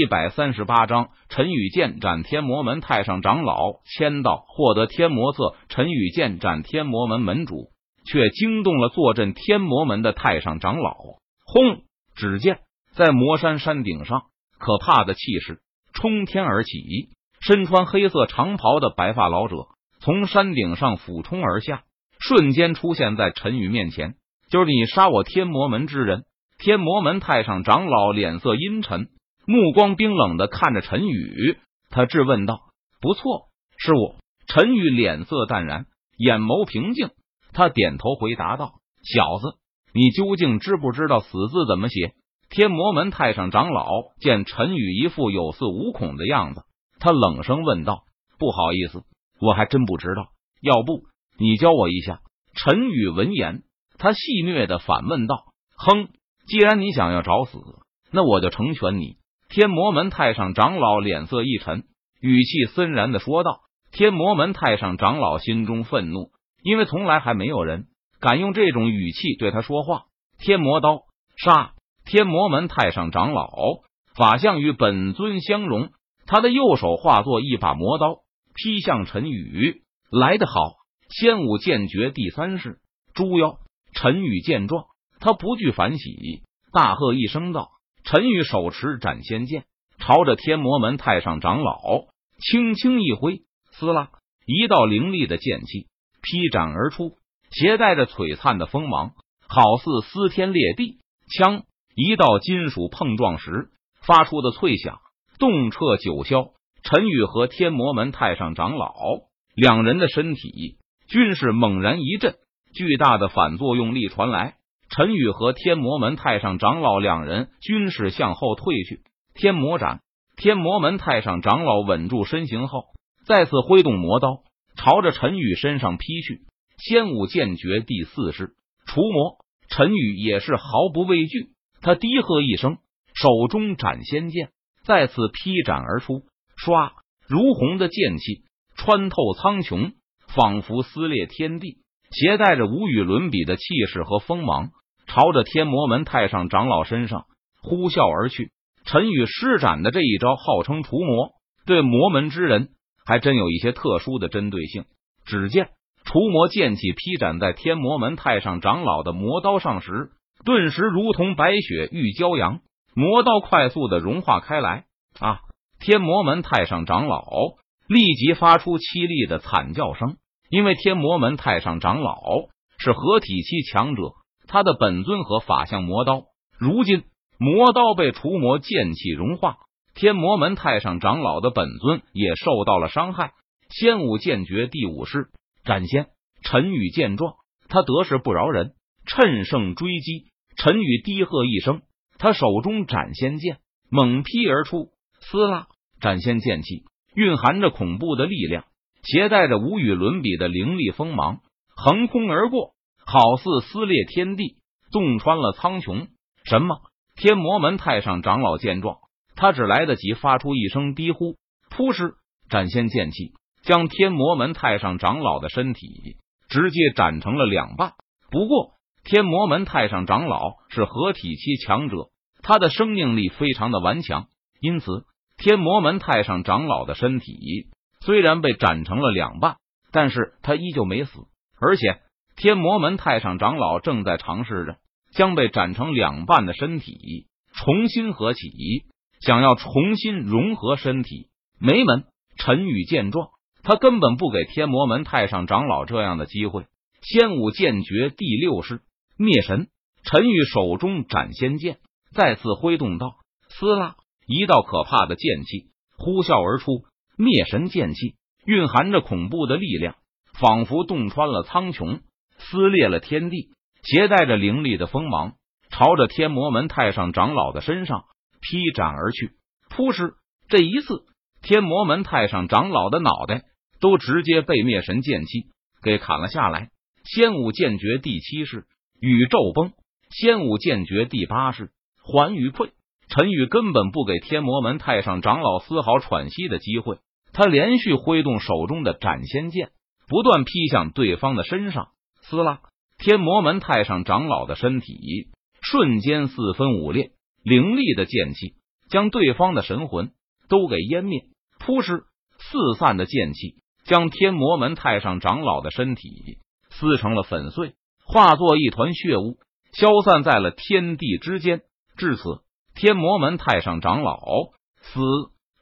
一百三十八章，陈宇剑斩天魔门太上长老。签到，获得天魔册。陈宇剑斩天魔门门主，却惊动了坐镇天魔门的太上长老。轰！只见在魔山山顶上，可怕的气势冲天而起。身穿黑色长袍的白发老者从山顶上俯冲而下，瞬间出现在陈宇面前。就是你杀我天魔门之人！天魔门太上长老脸色阴沉。目光冰冷的看着陈宇，他质问道：“不错，是我。”陈宇脸色淡然，眼眸平静，他点头回答道：“小子，你究竟知不知道死字怎么写？”天魔门太上长老见陈宇一副有恃无恐的样子，他冷声问道：“不好意思，我还真不知道。要不你教我一下？”陈宇闻言，他戏谑的反问道：“哼，既然你想要找死，那我就成全你。”天魔门太上长老脸色一沉，语气森然的说道：“天魔门太上长老心中愤怒，因为从来还没有人敢用这种语气对他说话。”天魔刀杀！天魔门太上长老法相与本尊相融，他的右手化作一把魔刀，劈向陈宇。来得好！仙武剑诀第三式猪妖。陈宇见状，他不惧反喜，大喝一声道。陈宇手持斩仙剑，朝着天魔门太上长老轻轻一挥，撕拉，一道凌厉的剑气劈斩而出，携带着璀璨的锋芒，好似撕天裂地。枪，一道金属碰撞时发出的脆响，动彻九霄。陈宇和天魔门太上长老两人的身体均是猛然一震，巨大的反作用力传来。陈宇和天魔门太上长老两人均是向后退去。天魔斩！天魔门太上长老稳住身形后，再次挥动魔刀，朝着陈宇身上劈去。仙武剑诀第四式除魔。陈宇也是毫不畏惧，他低喝一声，手中斩仙剑再次劈斩而出。唰！如虹的剑气穿透苍穹，仿佛撕裂天地，携带着无与伦比的气势和锋芒。朝着天魔门太上长老身上呼啸而去。陈宇施展的这一招号称除魔，对魔门之人还真有一些特殊的针对性。只见除魔剑气劈斩在天魔门太上长老的魔刀上时，顿时如同白雪遇骄阳，魔刀快速的融化开来。啊！天魔门太上长老立即发出凄厉的惨叫声，因为天魔门太上长老是合体期强者。他的本尊和法相魔刀，如今魔刀被除魔剑气融化，天魔门太上长老的本尊也受到了伤害。仙武剑诀第五式斩仙。陈宇见状，他得势不饶人，趁胜追击。陈宇低喝一声，他手中斩仙剑猛劈而出，撕拉！斩仙剑气蕴含着恐怖的力量，携带着无与伦比的凌厉锋芒，横空而过。好似撕裂天地，洞穿了苍穹。什么？天魔门太上长老见状，他只来得及发出一声低呼，扑哧，斩仙剑气将天魔门太上长老的身体直接斩成了两半。不过，天魔门太上长老是合体期强者，他的生命力非常的顽强，因此天魔门太上长老的身体虽然被斩成了两半，但是他依旧没死，而且。天魔门太上长老正在尝试着将被斩成两半的身体重新合起，想要重新融合身体。没门！陈宇见状，他根本不给天魔门太上长老这样的机会。仙武剑诀第六式灭神。陈宇手中斩仙剑再次挥动道：“撕拉！”一道可怕的剑气呼啸而出。灭神剑气蕴含着恐怖的力量，仿佛洞穿了苍穹。撕裂了天地，携带着凌厉的锋芒，朝着天魔门太上长老的身上劈斩而去。扑哧！这一次，天魔门太上长老的脑袋都直接被灭神剑气给砍了下来。仙武剑诀第七式宇宙崩，仙武剑诀第八式环宇溃。陈宇根本不给天魔门太上长老丝毫喘息的机会，他连续挥动手中的斩仙剑，不断劈向对方的身上。撕拉！天魔门太上长老的身体瞬间四分五裂，凌厉的剑气将对方的神魂都给湮灭。扑哧，四散的剑气将天魔门太上长老的身体撕成了粉碎，化作一团血雾，消散在了天地之间。至此，天魔门太上长老死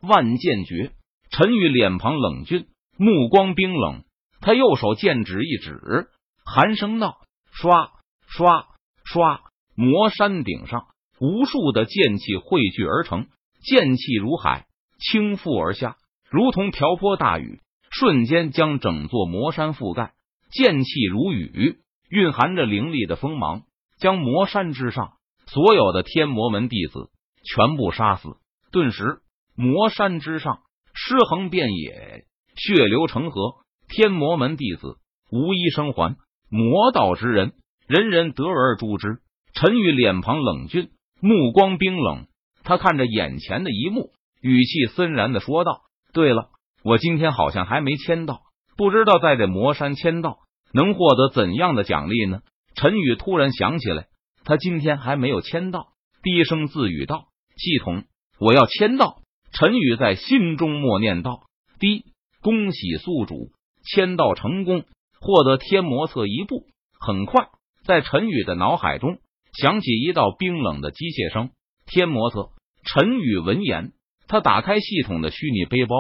万剑绝。陈宇脸庞冷峻，目光冰冷，他右手剑指一指，寒声道：“刷刷刷！”魔山顶上，无数的剑气汇聚而成，剑气如海，倾覆而下，如同瓢泼大雨，瞬间将整座魔山覆盖。剑气如雨，蕴含着凌厉的锋芒，将魔山之上所有的天魔门弟子全部杀死。顿时，魔山之上尸横遍野，血流成河，天魔门弟子无一生还。魔道之人，人人得而诛之。陈宇脸庞冷峻，目光冰冷。他看着眼前的一幕，语气森然的说道：“对了，我今天好像还没签到，不知道在这魔山签到能获得怎样的奖励呢？”陈宇突然想起来，他今天还没有签到，低声自语道：“系统，我要签到。”陈宇在心中默念道：“滴，恭喜宿主签到成功，获得天魔册一部。”很快，在陈宇的脑海中。响起一道冰冷的机械声。天魔册。陈宇闻言，他打开系统的虚拟背包，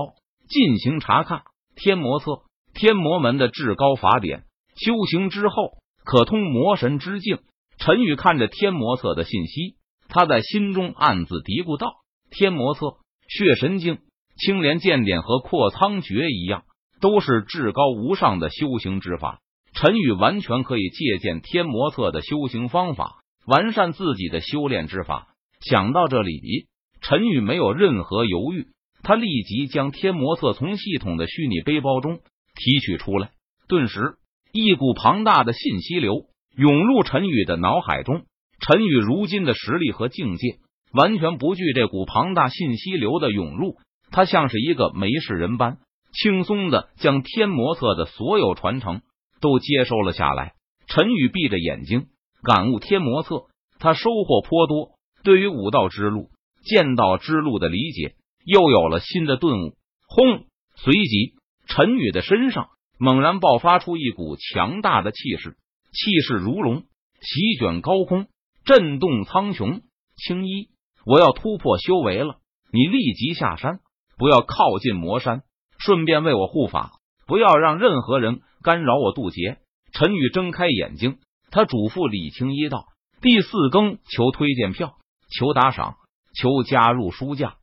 进行查看。天魔册，天魔门的至高法典，修行之后可通魔神之境。陈宇看着天魔册的信息，他在心中暗自嘀咕道：“天魔册，血神经、青莲剑典和阔苍诀一样，都是至高无上的修行之法。陈宇完全可以借鉴天魔册的修行方法。”完善自己的修炼之法。想到这里，陈宇没有任何犹豫，他立即将天魔册从系统的虚拟背包中提取出来。顿时，一股庞大的信息流涌入陈宇的脑海中。陈宇如今的实力和境界，完全不惧这股庞大信息流的涌入。他像是一个没事人般，轻松的将天魔册的所有传承都接收了下来。陈宇闭着眼睛。感悟天魔册，他收获颇多。对于武道之路、剑道之路的理解，又有了新的顿悟。轰！随即，陈宇的身上猛然爆发出一股强大的气势，气势如龙，席卷高空，震动苍穹。青衣，我要突破修为了，你立即下山，不要靠近魔山，顺便为我护法，不要让任何人干扰我渡劫。陈宇睁开眼睛。他嘱咐李青一道：“第四更求推荐票，求打赏，求加入书架。”